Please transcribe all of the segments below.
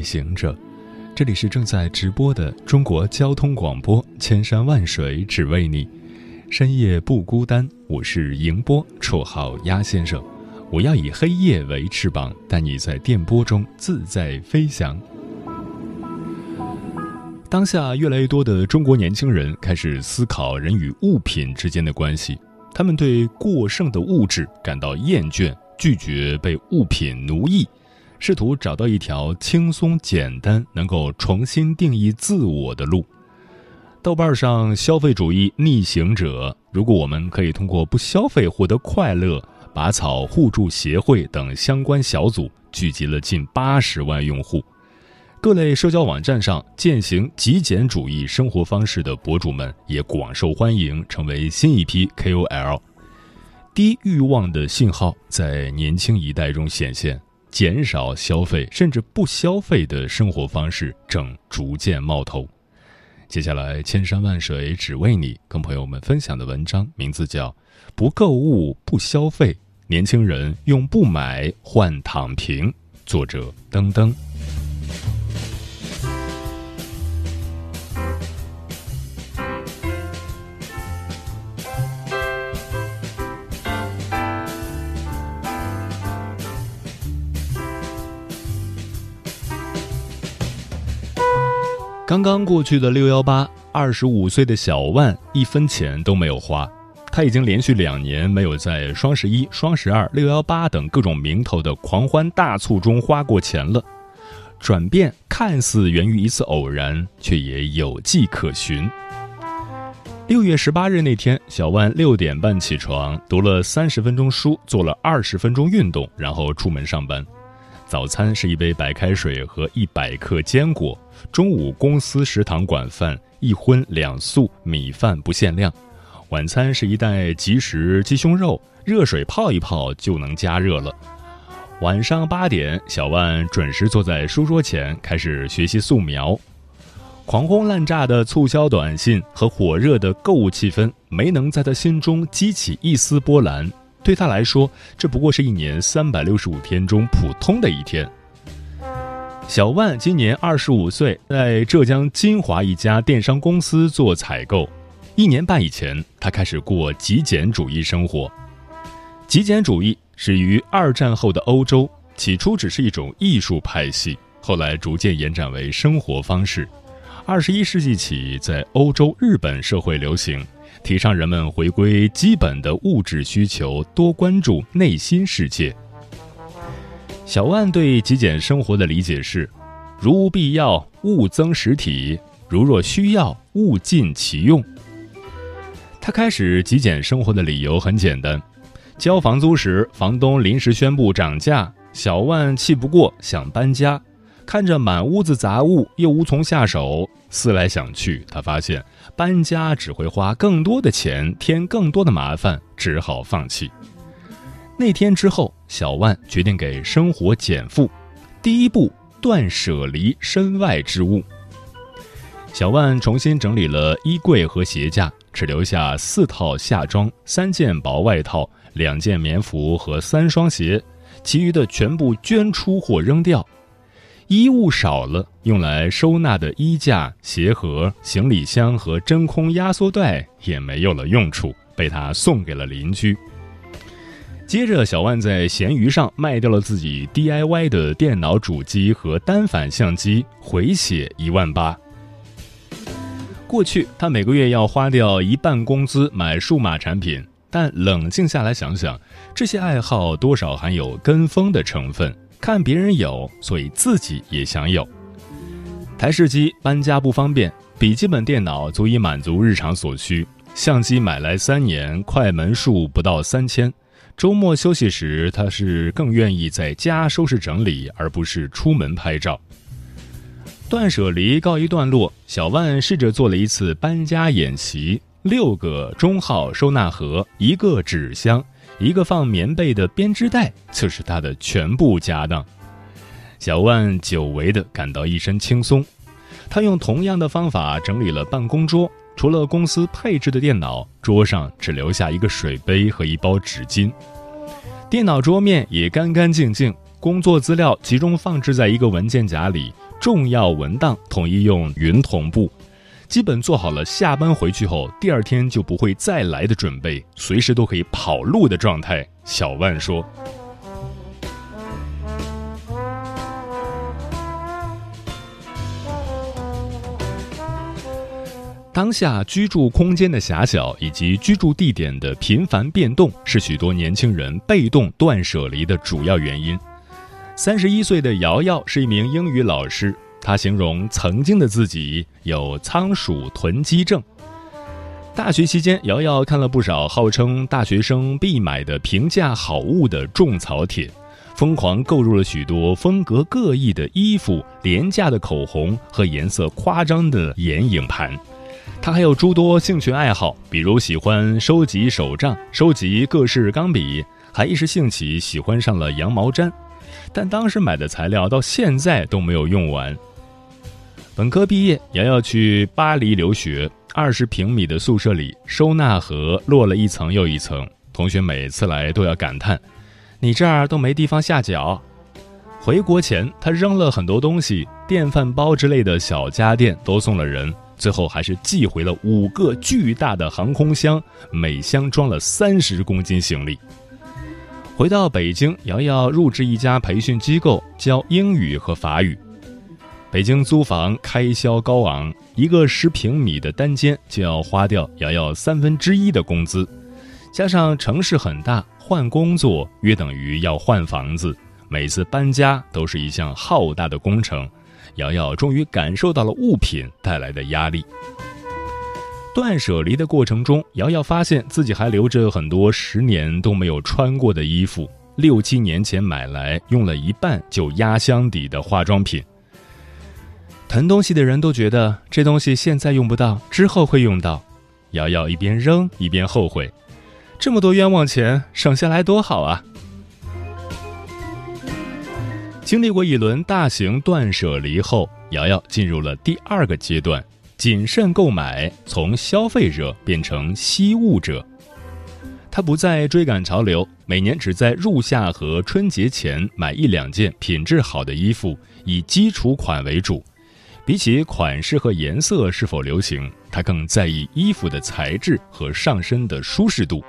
旅行者，这里是正在直播的中国交通广播，千山万水只为你，深夜不孤单。我是迎波，绰号鸭先生。我要以黑夜为翅膀，带你在电波中自在飞翔。当下，越来越多的中国年轻人开始思考人与物品之间的关系，他们对过剩的物质感到厌倦，拒绝被物品奴役。试图找到一条轻松简单、能够重新定义自我的路。豆瓣上消费主义逆行者，如果我们可以通过不消费获得快乐，拔草互助协会等相关小组聚集了近八十万用户。各类社交网站上践行极简主义生活方式的博主们也广受欢迎，成为新一批 KOL。低欲望的信号在年轻一代中显现。减少消费，甚至不消费的生活方式正逐渐冒头。接下来，千山万水只为你，跟朋友们分享的文章名字叫《不购物不消费》，年轻人用不买换躺平。作者：登登。刚过去的六幺八，二十五岁的小万一分钱都没有花。他已经连续两年没有在双十一、双十二、六幺八等各种名头的狂欢大促中花过钱了。转变看似源于一次偶然，却也有迹可循。六月十八日那天，小万六点半起床，读了三十分钟书，做了二十分钟运动，然后出门上班。早餐是一杯白开水和一百克坚果。中午公司食堂管饭，一荤两素，米饭不限量。晚餐是一袋即食鸡胸肉，热水泡一泡就能加热了。晚上八点，小万准时坐在书桌前开始学习素描。狂轰滥炸的促销短信和火热的购物气氛没能在他心中激起一丝波澜。对他来说，这不过是一年三百六十五天中普通的一天。小万今年二十五岁，在浙江金华一家电商公司做采购。一年半以前，他开始过极简主义生活。极简主义始于二战后的欧洲，起初只是一种艺术派系，后来逐渐延展为生活方式。二十一世纪起，在欧洲、日本社会流行。提倡人们回归基本的物质需求，多关注内心世界。小万对极简生活的理解是：如无必要，勿增实体；如若需要，物尽其用。他开始极简生活的理由很简单：交房租时，房东临时宣布涨价，小万气不过，想搬家。看着满屋子杂物，又无从下手，思来想去，他发现搬家只会花更多的钱，添更多的麻烦，只好放弃。那天之后，小万决定给生活减负，第一步断舍离身外之物。小万重新整理了衣柜和鞋架，只留下四套夏装、三件薄外套、两件棉服和三双鞋，其余的全部捐出或扔掉。衣物少了，用来收纳的衣架、鞋盒、行李箱和真空压缩袋也没有了用处，被他送给了邻居。接着，小万在闲鱼上卖掉了自己 DIY 的电脑主机和单反相机，回血一万八。过去，他每个月要花掉一半工资买数码产品，但冷静下来想想，这些爱好多少含有跟风的成分。看别人有，所以自己也想有。台式机搬家不方便，笔记本电脑足以满足日常所需。相机买来三年，快门数不到三千，周末休息时，他是更愿意在家收拾整理，而不是出门拍照。断舍离告一段落，小万试着做了一次搬家演习：六个中号收纳盒，一个纸箱，一个放棉被的编织袋，就是他的全部家当。小万久违的感到一身轻松。他用同样的方法整理了办公桌。除了公司配置的电脑，桌上只留下一个水杯和一包纸巾，电脑桌面也干干净净，工作资料集中放置在一个文件夹里，重要文档统一用云同步，基本做好了下班回去后第二天就不会再来的准备，随时都可以跑路的状态。小万说。当下居住空间的狭小以及居住地点的频繁变动，是许多年轻人被动断舍离的主要原因。三十一岁的瑶瑶是一名英语老师，她形容曾经的自己有仓鼠囤积症。大学期间，瑶瑶看了不少号称大学生必买的平价好物的种草帖，疯狂购入了许多风格各异的衣服、廉价的口红和颜色夸张的眼影盘。他还有诸多兴趣爱好，比如喜欢收集手账、收集各式钢笔，还一时兴起喜欢上了羊毛毡。但当时买的材料到现在都没有用完。本科毕业，瑶瑶去巴黎留学，二十平米的宿舍里，收纳盒落了一层又一层。同学每次来都要感叹：“你这儿都没地方下脚。”回国前，他扔了很多东西，电饭煲之类的小家电都送了人。最后还是寄回了五个巨大的航空箱，每箱装了三十公斤行李。回到北京，瑶瑶入职一家培训机构教英语和法语。北京租房开销高昂，一个十平米的单间就要花掉瑶瑶三分之一的工资，加上城市很大，换工作约等于要换房子，每次搬家都是一项浩大的工程。瑶瑶终于感受到了物品带来的压力。断舍离的过程中，瑶瑶发现自己还留着很多十年都没有穿过的衣服，六七年前买来用了一半就压箱底的化妆品。囤东西的人都觉得这东西现在用不到，之后会用到。瑶瑶一边扔一边后悔，这么多冤枉钱省下来多好啊！经历过一轮大型断舍离后，瑶瑶进入了第二个阶段：谨慎购买，从消费者变成惜物者。她不再追赶潮流，每年只在入夏和春节前买一两件品质好的衣服，以基础款为主。比起款式和颜色是否流行，她更在意衣服的材质和上身的舒适度。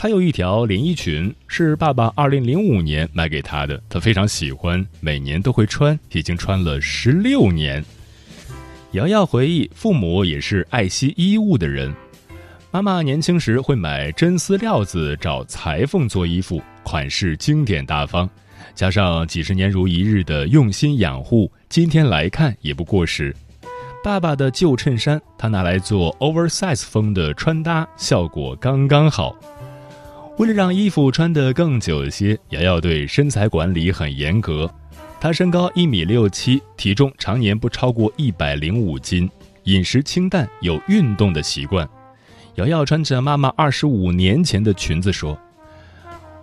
她有一条连衣裙，是爸爸二零零五年买给她的，她非常喜欢，每年都会穿，已经穿了十六年。瑶瑶回忆，父母也是爱惜衣物的人。妈妈年轻时会买真丝料子找裁缝做衣服，款式经典大方，加上几十年如一日的用心养护，今天来看也不过时。爸爸的旧衬衫，他拿来做 oversize 风的穿搭，效果刚刚好。为了让衣服穿得更久些，瑶瑶对身材管理很严格。她身高一米六七，体重常年不超过一百零五斤，饮食清淡，有运动的习惯。瑶瑶穿着妈妈二十五年前的裙子说：“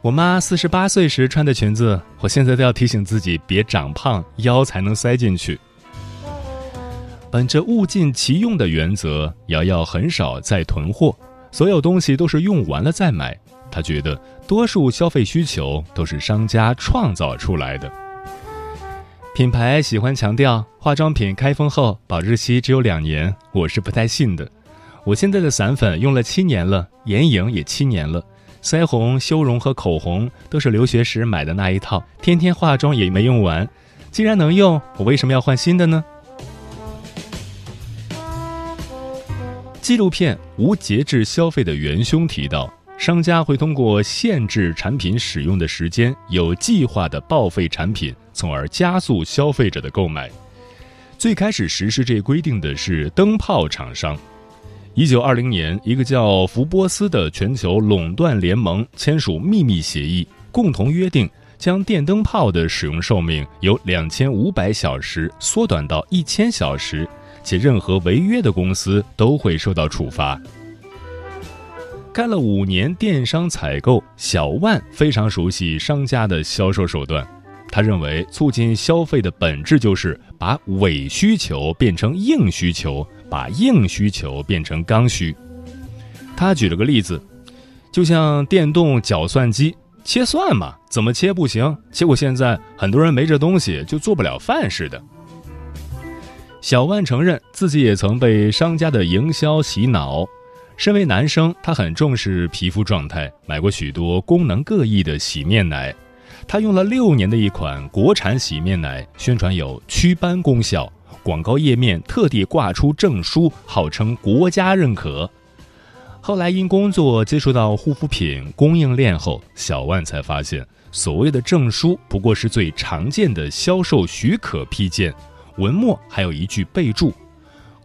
我妈四十八岁时穿的裙子，我现在都要提醒自己别长胖，腰才能塞进去。”本着物尽其用的原则，瑶瑶很少再囤货，所有东西都是用完了再买。他觉得多数消费需求都是商家创造出来的。品牌喜欢强调化妆品开封后保质期只有两年，我是不太信的。我现在的散粉用了七年了，眼影也七年了，腮红、修容和口红都是留学时买的那一套，天天化妆也没用完。既然能用，我为什么要换新的呢？纪录片《无节制消费的元凶》提到。商家会通过限制产品使用的时间，有计划的报废产品，从而加速消费者的购买。最开始实施这规定的是灯泡厂商。一九二零年，一个叫福波斯的全球垄断联盟签署秘密协议，共同约定将电灯泡的使用寿命由两千五百小时缩短到一千小时，且任何违约的公司都会受到处罚。干了五年电商采购，小万非常熟悉商家的销售手段。他认为，促进消费的本质就是把伪需求变成硬需求，把硬需求变成刚需。他举了个例子，就像电动搅蒜机切蒜嘛，怎么切不行？结果现在很多人没这东西就做不了饭似的。小万承认自己也曾被商家的营销洗脑。身为男生，他很重视皮肤状态，买过许多功能各异的洗面奶。他用了六年的一款国产洗面奶，宣传有祛斑功效，广告页面特地挂出证书，号称国家认可。后来因工作接触到护肤品供应链后，小万才发现，所谓的证书不过是最常见的销售许可批件，文末还有一句备注。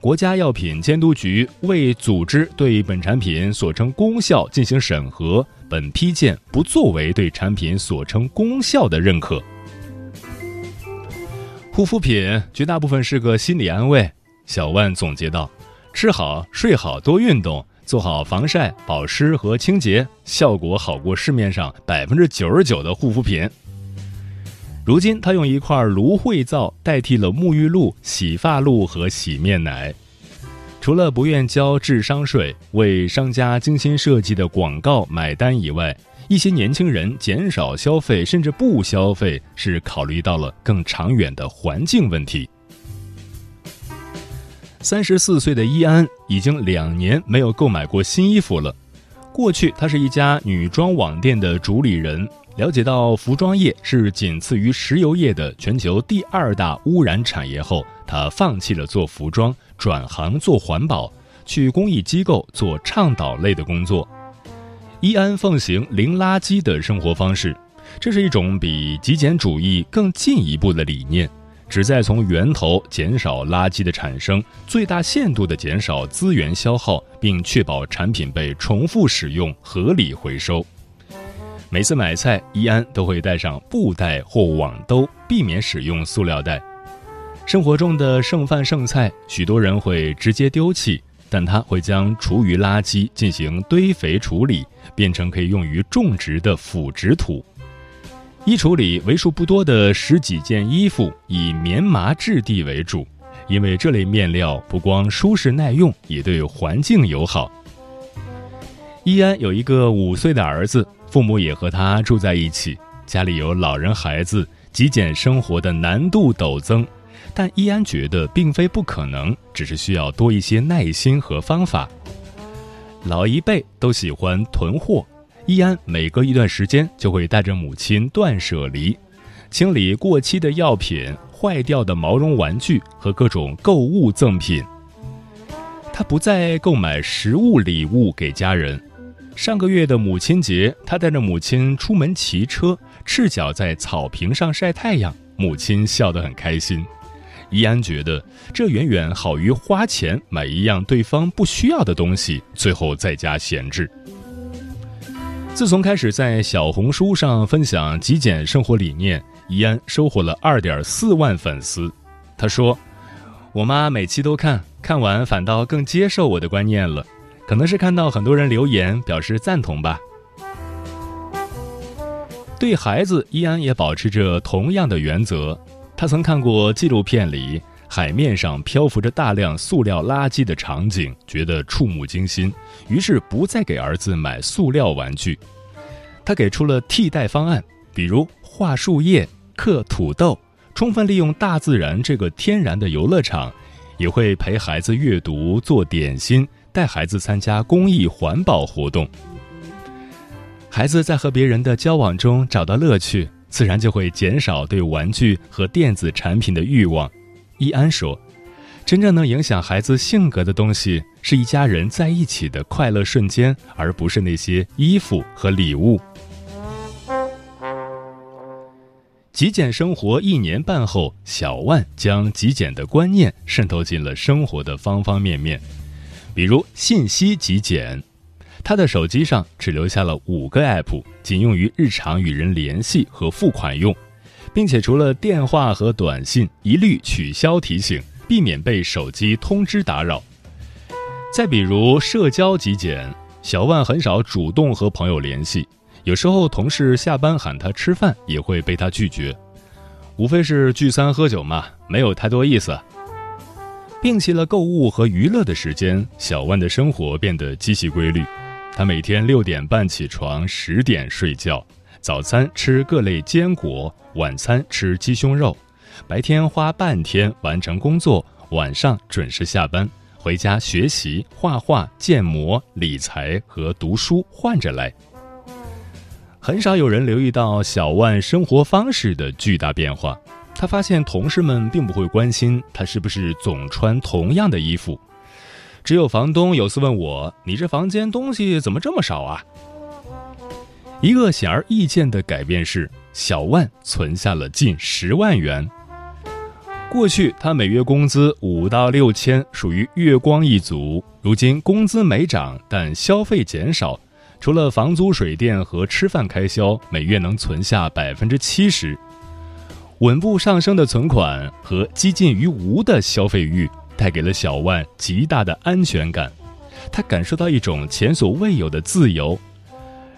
国家药品监督局为组织对本产品所称功效进行审核，本批件不作为对产品所称功效的认可。护肤品绝大部分是个心理安慰，小万总结道：“吃好、睡好、多运动，做好防晒、保湿和清洁，效果好过市面上百分之九十九的护肤品。”如今，他用一块芦荟皂代替了沐浴露、洗发露和洗面奶。除了不愿交智商税、为商家精心设计的广告买单以外，一些年轻人减少消费甚至不消费，是考虑到了更长远的环境问题。三十四岁的伊安已经两年没有购买过新衣服了。过去，他是一家女装网店的主理人。了解到服装业是仅次于石油业的全球第二大污染产业后，他放弃了做服装，转行做环保，去公益机构做倡导类的工作。伊安奉行零垃圾的生活方式，这是一种比极简主义更进一步的理念，旨在从源头减少垃圾的产生，最大限度地减少资源消耗，并确保产品被重复使用、合理回收。每次买菜，伊安都会带上布袋或网兜，避免使用塑料袋。生活中的剩饭剩菜，许多人会直接丢弃，但他会将厨余垃圾进行堆肥处理，变成可以用于种植的腐殖土。衣橱里为数不多的十几件衣服以棉麻质地为主，因为这类面料不光舒适耐用，也对环境友好。伊安有一个五岁的儿子。父母也和他住在一起，家里有老人孩子，极简生活的难度陡增。但伊安觉得并非不可能，只是需要多一些耐心和方法。老一辈都喜欢囤货，伊安每隔一段时间就会带着母亲断舍离，清理过期的药品、坏掉的毛绒玩具和各种购物赠品。他不再购买实物礼物给家人。上个月的母亲节，他带着母亲出门骑车，赤脚在草坪上晒太阳，母亲笑得很开心。伊安觉得这远远好于花钱买一样对方不需要的东西，最后在家闲置。自从开始在小红书上分享极简生活理念，伊安收获了二点四万粉丝。他说：“我妈每期都看，看完反倒更接受我的观念了。”可能是看到很多人留言表示赞同吧。对孩子，伊安也保持着同样的原则。他曾看过纪录片里海面上漂浮着大量塑料垃圾的场景，觉得触目惊心，于是不再给儿子买塑料玩具。他给出了替代方案，比如画树叶、刻土豆，充分利用大自然这个天然的游乐场，也会陪孩子阅读、做点心。带孩子参加公益环保活动，孩子在和别人的交往中找到乐趣，自然就会减少对玩具和电子产品的欲望。伊安说：“真正能影响孩子性格的东西，是一家人在一起的快乐瞬间，而不是那些衣服和礼物。”极简生活一年半后，小万将极简的观念渗透进了生活的方方面面。比如信息极简，他的手机上只留下了五个 app，仅用于日常与人联系和付款用，并且除了电话和短信，一律取消提醒，避免被手机通知打扰。再比如社交极简，小万很少主动和朋友联系，有时候同事下班喊他吃饭，也会被他拒绝，无非是聚餐喝酒嘛，没有太多意思。摒弃了购物和娱乐的时间，小万的生活变得极其规律。他每天六点半起床，十点睡觉，早餐吃各类坚果，晚餐吃鸡胸肉，白天花半天完成工作，晚上准时下班，回家学习画画、建模、理财和读书，换着来。很少有人留意到小万生活方式的巨大变化。他发现同事们并不会关心他是不是总穿同样的衣服，只有房东有次问我：“你这房间东西怎么这么少啊？”一个显而易见的改变是，小万存下了近十万元。过去他每月工资五到六千，属于月光一族。如今工资没涨，但消费减少，除了房租、水电和吃饭开销，每月能存下百分之七十。稳步上升的存款和几近于无的消费欲，带给了小万极大的安全感。他感受到一种前所未有的自由，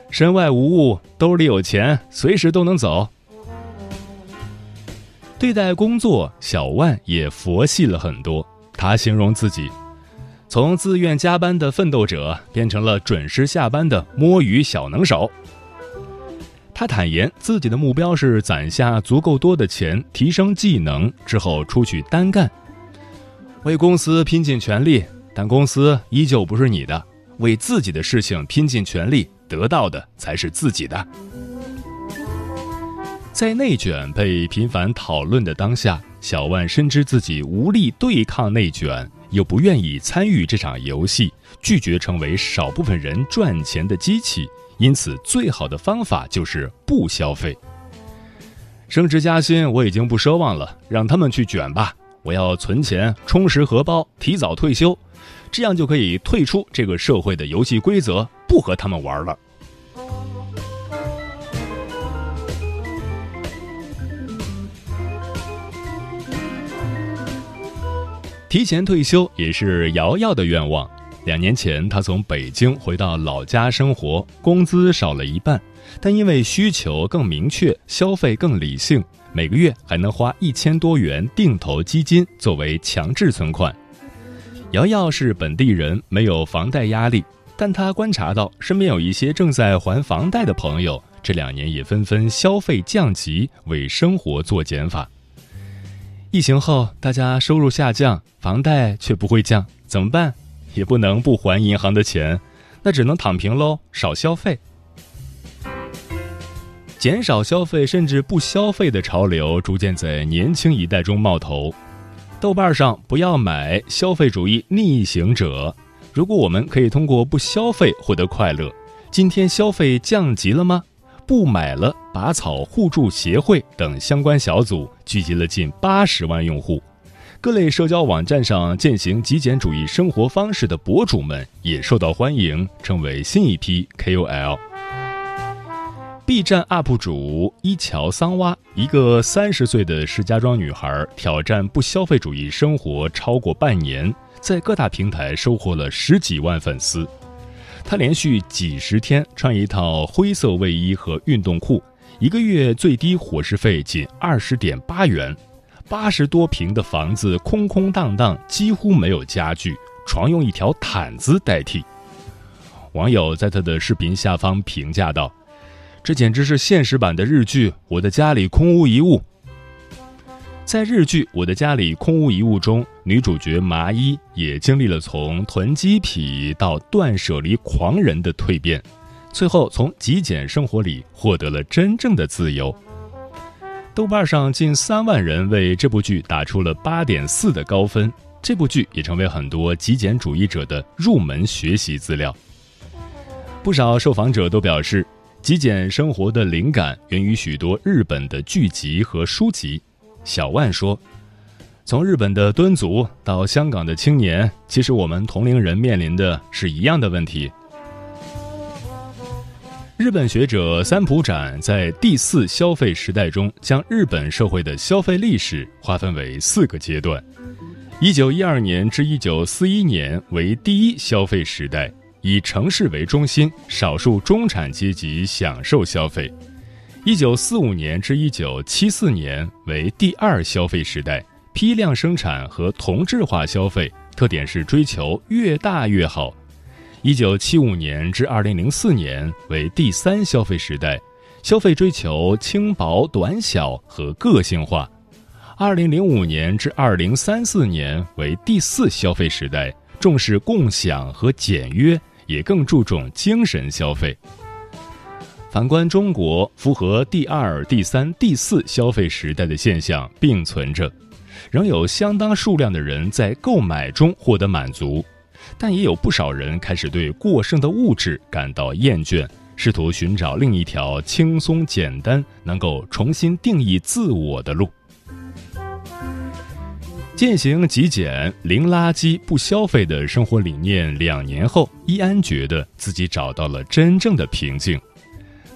身外无物，兜里有钱，随时都能走。对待工作，小万也佛系了很多。他形容自己，从自愿加班的奋斗者，变成了准时下班的摸鱼小能手。他坦言，自己的目标是攒下足够多的钱，提升技能之后出去单干，为公司拼尽全力。但公司依旧不是你的，为自己的事情拼尽全力，得到的才是自己的。在内卷被频繁讨论的当下，小万深知自己无力对抗内卷，又不愿意参与这场游戏，拒绝成为少部分人赚钱的机器。因此，最好的方法就是不消费。升职加薪我已经不奢望了，让他们去卷吧。我要存钱，充实荷包，提早退休，这样就可以退出这个社会的游戏规则，不和他们玩了。提前退休也是瑶瑶的愿望。两年前，他从北京回到老家生活，工资少了一半，但因为需求更明确，消费更理性，每个月还能花一千多元定投基金作为强制存款。瑶瑶是本地人，没有房贷压力，但他观察到身边有一些正在还房贷的朋友，这两年也纷纷消费降级，为生活做减法。疫情后，大家收入下降，房贷却不会降，怎么办？也不能不还银行的钱，那只能躺平喽，少消费。减少消费甚至不消费的潮流逐渐在年轻一代中冒头。豆瓣上“不要买消费主义逆行者”，如果我们可以通过不消费获得快乐，今天消费降级了吗？不买了，拔草互助协会等相关小组聚集了近八十万用户。各类社交网站上践行极简主义生活方式的博主们也受到欢迎，成为新一批 KOL。B 站 UP 主一桥桑洼，一个三十岁的石家庄女孩，挑战不消费主义生活超过半年，在各大平台收获了十几万粉丝。她连续几十天穿一套灰色卫衣和运动裤，一个月最低伙食费仅二十点八元。八十多平的房子空空荡荡，几乎没有家具，床用一条毯子代替。网友在他的视频下方评价道：“这简直是现实版的日剧《我的家里空无一物》。”在日剧《我的家里空无一物》中，女主角麻衣也经历了从囤积癖到断舍离狂人的蜕变，最后从极简生活里获得了真正的自由。豆瓣上近三万人为这部剧打出了八点四的高分，这部剧也成为很多极简主义者的入门学习资料。不少受访者都表示，极简生活的灵感源于许多日本的剧集和书籍。小万说：“从日本的敦族到香港的青年，其实我们同龄人面临的是一样的问题。日本学者三浦展在第四消费时代中，将日本社会的消费历史划分为四个阶段：一九一二年至一九四一年为第一消费时代，以城市为中心，少数中产阶级享受消费；一九四五年至一九七四年为第二消费时代。批量生产和同质化消费特点是追求越大越好。一九七五年至二零零四年为第三消费时代，消费追求轻薄短小和个性化。二零零五年至二零三四年为第四消费时代，重视共享和简约，也更注重精神消费。反观中国，符合第二、第三、第四消费时代的现象并存着。仍有相当数量的人在购买中获得满足，但也有不少人开始对过剩的物质感到厌倦，试图寻找另一条轻松简单、能够重新定义自我的路。践行极简、零垃圾、不消费的生活理念两年后，伊安觉得自己找到了真正的平静。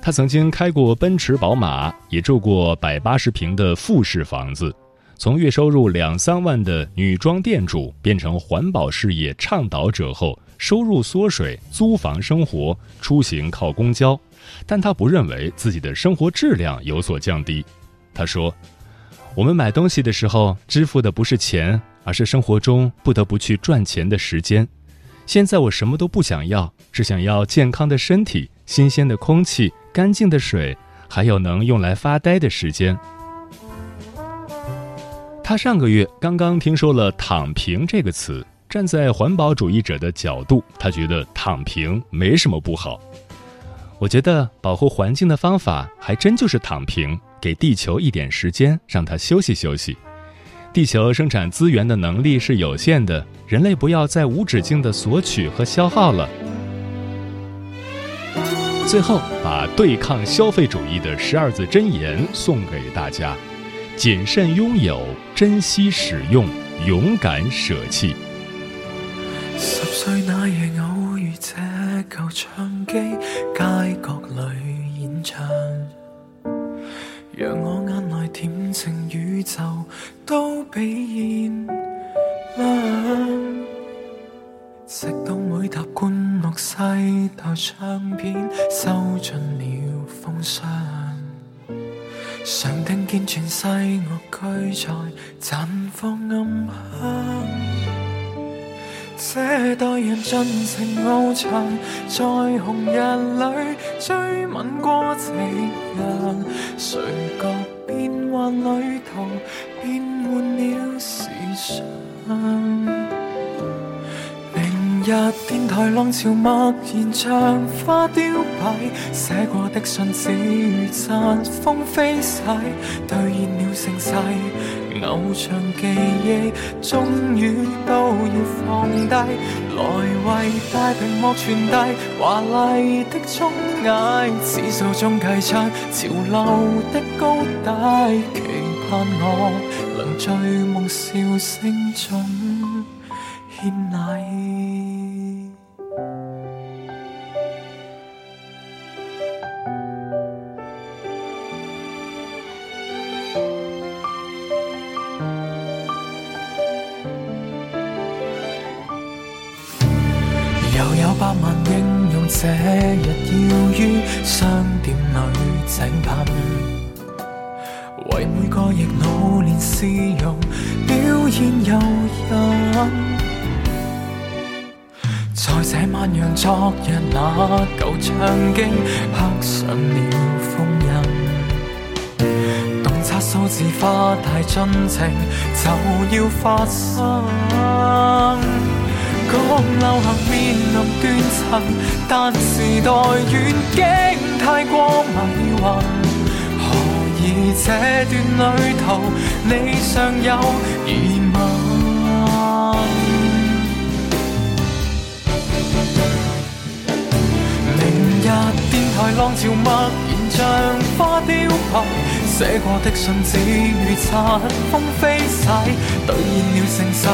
他曾经开过奔驰、宝马，也住过百八十平的复式房子。从月收入两三万的女装店主变成环保事业倡导者后，收入缩水，租房生活，出行靠公交，但他不认为自己的生活质量有所降低。他说：“我们买东西的时候支付的不是钱，而是生活中不得不去赚钱的时间。现在我什么都不想要，只想要健康的身体、新鲜的空气、干净的水，还有能用来发呆的时间。”他上个月刚刚听说了“躺平”这个词，站在环保主义者的角度，他觉得躺平没什么不好。我觉得保护环境的方法还真就是躺平，给地球一点时间，让它休息休息。地球生产资源的能力是有限的，人类不要再无止境的索取和消耗了。最后，把对抗消费主义的十二字真言送给大家。谨慎拥有，珍惜使用，勇敢舍弃。十岁那夜偶遇这旧唱机，街角里演唱，让我眼内恬静宇宙都比现亮。直到每沓灌录西台唱片收进了封箱。常听见全世乐句在绽放暗香，这代人尽情翱翔，在红日里追吻过夕阳，谁觉变幻旅途变换了时尚？日电台浪潮默然像花凋败，写过的信只如尘风飞逝，兑现了盛世，偶像记忆终于都要放低，来为大屏幕传递华丽的综艺，指数中计出潮流的高低，期盼我能醉梦笑声中献礼。这日要于商店里井喷，为每个亦努练试用，表现诱人。在这晚让昨日那旧唱经刻上了封印，洞察数字化太尽情就要发生。讲流行面临断层，但时代远景太过迷幻。何以这段旅途你尚有疑问？明日电台浪潮默然像花凋败。寫過的信只如塵風飛逝，兌現了盛世，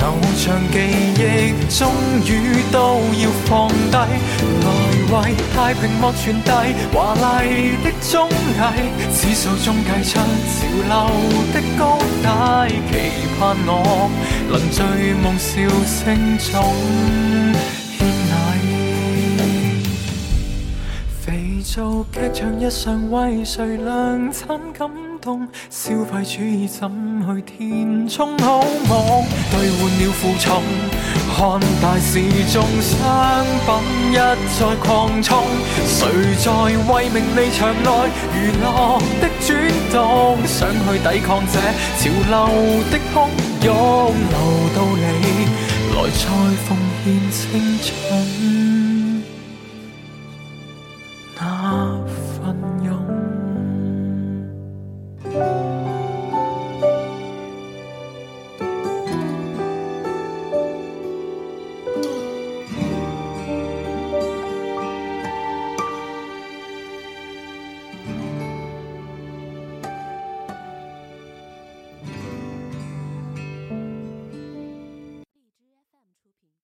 偶像記憶終於都要放低，來為大屏幕傳遞華麗的綜藝，指數中計出潮流的高低，期盼我能醉夢笑声中。做劇場日常為誰量產感動？消費主義怎去填充好夢？兌換了負重，看大時鐘商品一再擴充，誰在為名利場內娛樂的轉動？想去抵抗这潮流的汹涌，留到你來再奉獻青春。